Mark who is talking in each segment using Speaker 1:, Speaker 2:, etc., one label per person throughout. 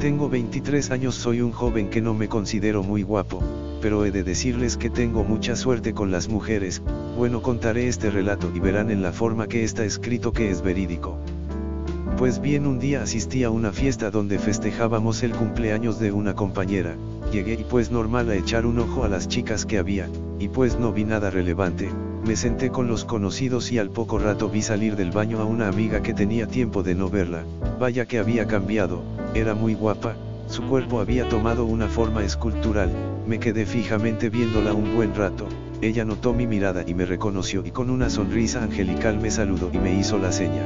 Speaker 1: Tengo 23 años, soy un joven que no me considero muy guapo, pero he de decirles que tengo mucha suerte con las mujeres, bueno contaré este relato y verán en la forma que está escrito que es verídico. Pues bien un día asistí a una fiesta donde festejábamos el cumpleaños de una compañera, llegué y pues normal a echar un ojo a las chicas que había, y pues no vi nada relevante, me senté con los conocidos y al poco rato vi salir del baño a una amiga que tenía tiempo de no verla, vaya que había cambiado, era muy guapa, su cuerpo había tomado una forma escultural, me quedé fijamente viéndola un buen rato, ella notó mi mirada y me reconoció y con una sonrisa angelical me saludó y me hizo la seña.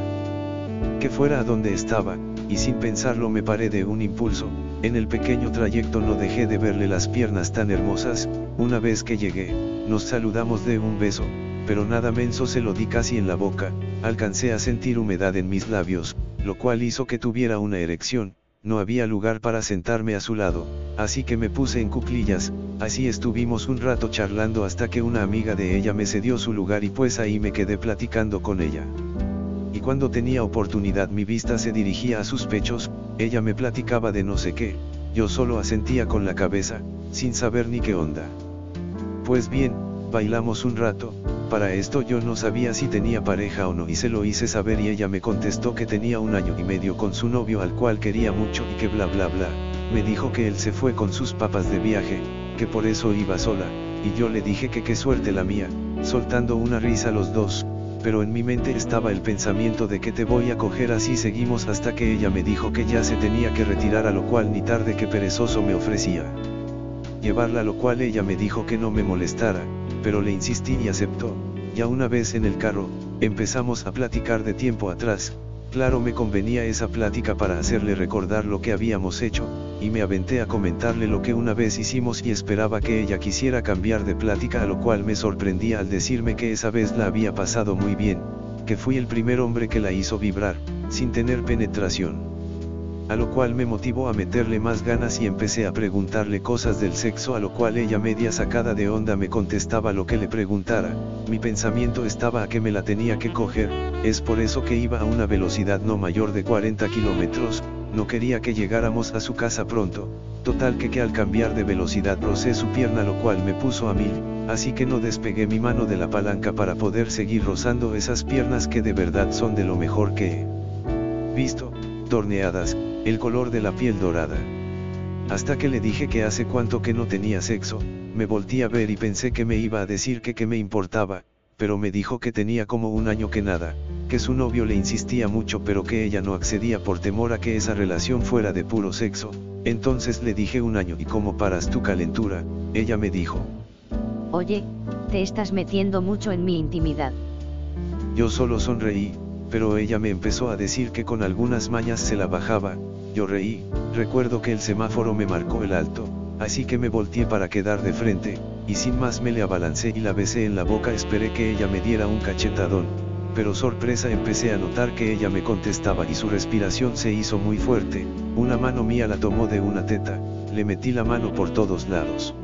Speaker 1: Que fuera a donde estaba, y sin pensarlo me paré de un impulso, en el pequeño trayecto no dejé de verle las piernas tan hermosas, una vez que llegué, nos saludamos de un beso, pero nada menso se lo di casi en la boca, alcancé a sentir humedad en mis labios, lo cual hizo que tuviera una erección, no había lugar para sentarme a su lado, así que me puse en cuclillas, así estuvimos un rato charlando hasta que una amiga de ella me cedió su lugar y pues ahí me quedé platicando con ella. Y cuando tenía oportunidad mi vista se dirigía a sus pechos, ella me platicaba de no sé qué, yo solo asentía con la cabeza, sin saber ni qué onda. Pues bien, bailamos un rato, para esto yo no sabía si tenía pareja o no y se lo hice saber y ella me contestó que tenía un año y medio con su novio al cual quería mucho y que bla bla bla, me dijo que él se fue con sus papas de viaje, que por eso iba sola, y yo le dije que qué suerte la mía, soltando una risa los dos, pero en mi mente estaba el pensamiento de que te voy a coger así seguimos hasta que ella me dijo que ya se tenía que retirar a lo cual ni tarde que perezoso me ofrecía. Llevarla lo cual ella me dijo que no me molestara, pero le insistí y aceptó, ya una vez en el carro, empezamos a platicar de tiempo atrás, claro me convenía esa plática para hacerle recordar lo que habíamos hecho, y me aventé a comentarle lo que una vez hicimos y esperaba que ella quisiera cambiar de plática a lo cual me sorprendía al decirme que esa vez la había pasado muy bien, que fui el primer hombre que la hizo vibrar, sin tener penetración a lo cual me motivó a meterle más ganas y empecé a preguntarle cosas del sexo a lo cual ella media sacada de onda me contestaba lo que le preguntara, mi pensamiento estaba a que me la tenía que coger, es por eso que iba a una velocidad no mayor de 40 kilómetros, no quería que llegáramos a su casa pronto, total que que al cambiar de velocidad rocé su pierna lo cual me puso a mil, así que no despegué mi mano de la palanca para poder seguir rozando esas piernas que de verdad son de lo mejor que he visto, torneadas, el color de la piel dorada. Hasta que le dije que hace cuánto que no tenía sexo, me volví a ver y pensé que me iba a decir que que me importaba, pero me dijo que tenía como un año que nada, que su novio le insistía mucho pero que ella no accedía por temor a que esa relación fuera de puro sexo, entonces le dije un año y como paras tu calentura, ella me dijo.
Speaker 2: Oye, te estás metiendo mucho en mi intimidad.
Speaker 1: Yo solo sonreí, pero ella me empezó a decir que con algunas mañas se la bajaba, yo reí, recuerdo que el semáforo me marcó el alto, así que me volteé para quedar de frente, y sin más me le abalancé y la besé en la boca esperé que ella me diera un cachetadón, pero sorpresa empecé a notar que ella me contestaba y su respiración se hizo muy fuerte, una mano mía la tomó de una teta, le metí la mano por todos lados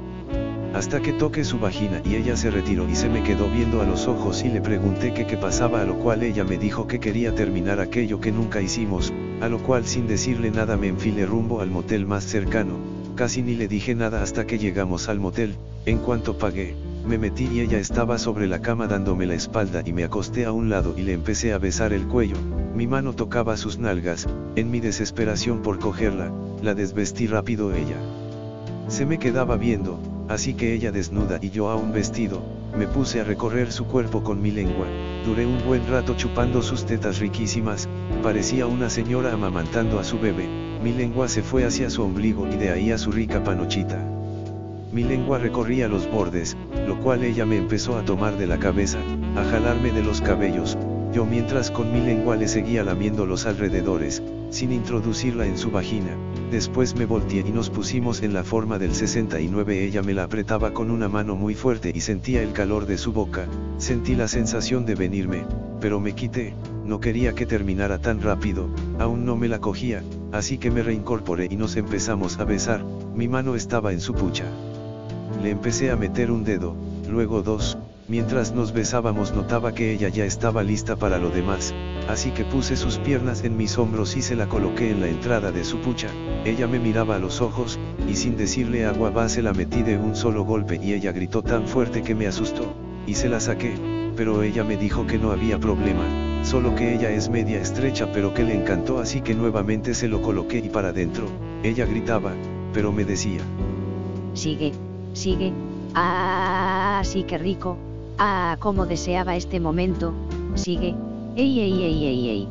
Speaker 1: hasta que toqué su vagina y ella se retiró y se me quedó viendo a los ojos y le pregunté qué pasaba a lo cual ella me dijo que quería terminar aquello que nunca hicimos, a lo cual sin decirle nada me enfilé rumbo al motel más cercano, casi ni le dije nada hasta que llegamos al motel, en cuanto pagué, me metí y ella estaba sobre la cama dándome la espalda y me acosté a un lado y le empecé a besar el cuello, mi mano tocaba sus nalgas, en mi desesperación por cogerla, la desvestí rápido ella. Se me quedaba viendo, así que ella desnuda y yo aún vestido, me puse a recorrer su cuerpo con mi lengua, duré un buen rato chupando sus tetas riquísimas, parecía una señora amamantando a su bebé, mi lengua se fue hacia su ombligo y de ahí a su rica panochita. Mi lengua recorría los bordes, lo cual ella me empezó a tomar de la cabeza, a jalarme de los cabellos, yo mientras con mi lengua le seguía lamiendo los alrededores, sin introducirla en su vagina, después me volteé y nos pusimos en la forma del 69 ella me la apretaba con una mano muy fuerte y sentía el calor de su boca, sentí la sensación de venirme, pero me quité, no quería que terminara tan rápido, aún no me la cogía, así que me reincorporé y nos empezamos a besar, mi mano estaba en su pucha. Le empecé a meter un dedo, luego dos, mientras nos besábamos notaba que ella ya estaba lista para lo demás, así que puse sus piernas en mis hombros y se la coloqué en la entrada de su pucha, ella me miraba a los ojos, y sin decirle agua va se la metí de un solo golpe y ella gritó tan fuerte que me asustó, y se la saqué, pero ella me dijo que no había problema, solo que ella es media estrecha pero que le encantó así que nuevamente se lo coloqué y para adentro, ella gritaba, pero me decía.
Speaker 2: Sigue, sigue, ah, sí que rico, ah, cómo deseaba este momento, sigue, ey, ey, ey, ey, ey.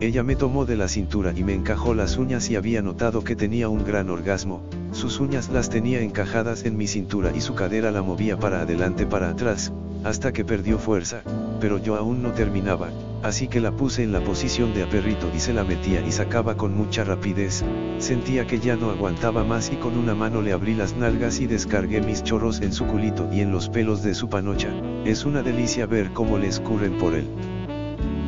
Speaker 1: Ella me tomó de la cintura y me encajó las uñas y había notado que tenía un gran orgasmo, sus uñas las tenía encajadas en mi cintura y su cadera la movía para adelante para atrás, hasta que perdió fuerza, pero yo aún no terminaba, así que la puse en la posición de aperrito y se la metía y sacaba con mucha rapidez, sentía que ya no aguantaba más y con una mano le abrí las nalgas y descargué mis chorros en su culito y en los pelos de su panocha, es una delicia ver cómo le escurren por él.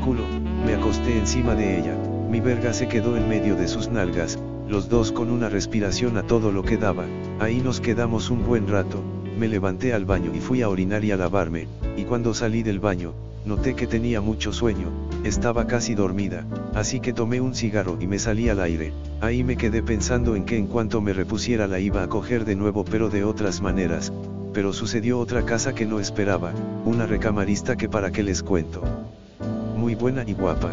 Speaker 1: Culo, me acosté encima de ella, mi verga se quedó en medio de sus nalgas, los dos con una respiración a todo lo que daba, ahí nos quedamos un buen rato, me levanté al baño y fui a orinar y a lavarme, y cuando salí del baño, noté que tenía mucho sueño, estaba casi dormida, así que tomé un cigarro y me salí al aire, ahí me quedé pensando en que en cuanto me repusiera la iba a coger de nuevo pero de otras maneras, pero sucedió otra casa que no esperaba, una recamarista que para qué les cuento. Muy buena y guapa.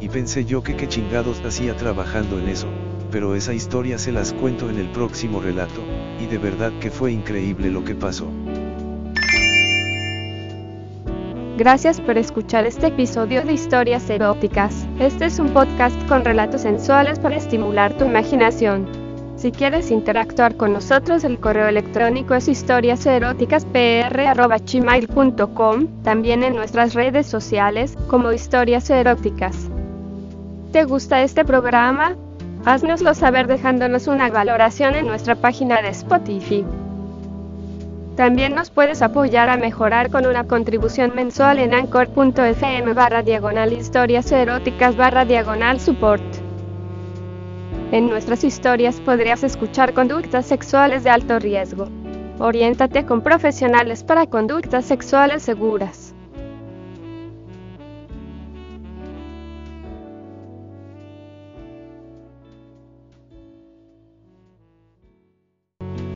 Speaker 1: Y pensé yo que qué chingados hacía trabajando en eso, pero esa historia se las cuento en el próximo relato, y de verdad que fue increíble lo que pasó.
Speaker 3: Gracias por escuchar este episodio de Historias Eróticas. Este es un podcast con relatos sensuales para estimular tu imaginación. Si quieres interactuar con nosotros, el correo electrónico es historiaseroticaspr.gmail.com, también en nuestras redes sociales como Historias Eróticas. ¿Te gusta este programa? Haznoslo saber dejándonos una valoración en nuestra página de Spotify. También nos puedes apoyar a mejorar con una contribución mensual en anchor.fm barra diagonal historias eróticas barra diagonal support. En nuestras historias podrías escuchar conductas sexuales de alto riesgo. Oriéntate con profesionales para conductas sexuales seguras.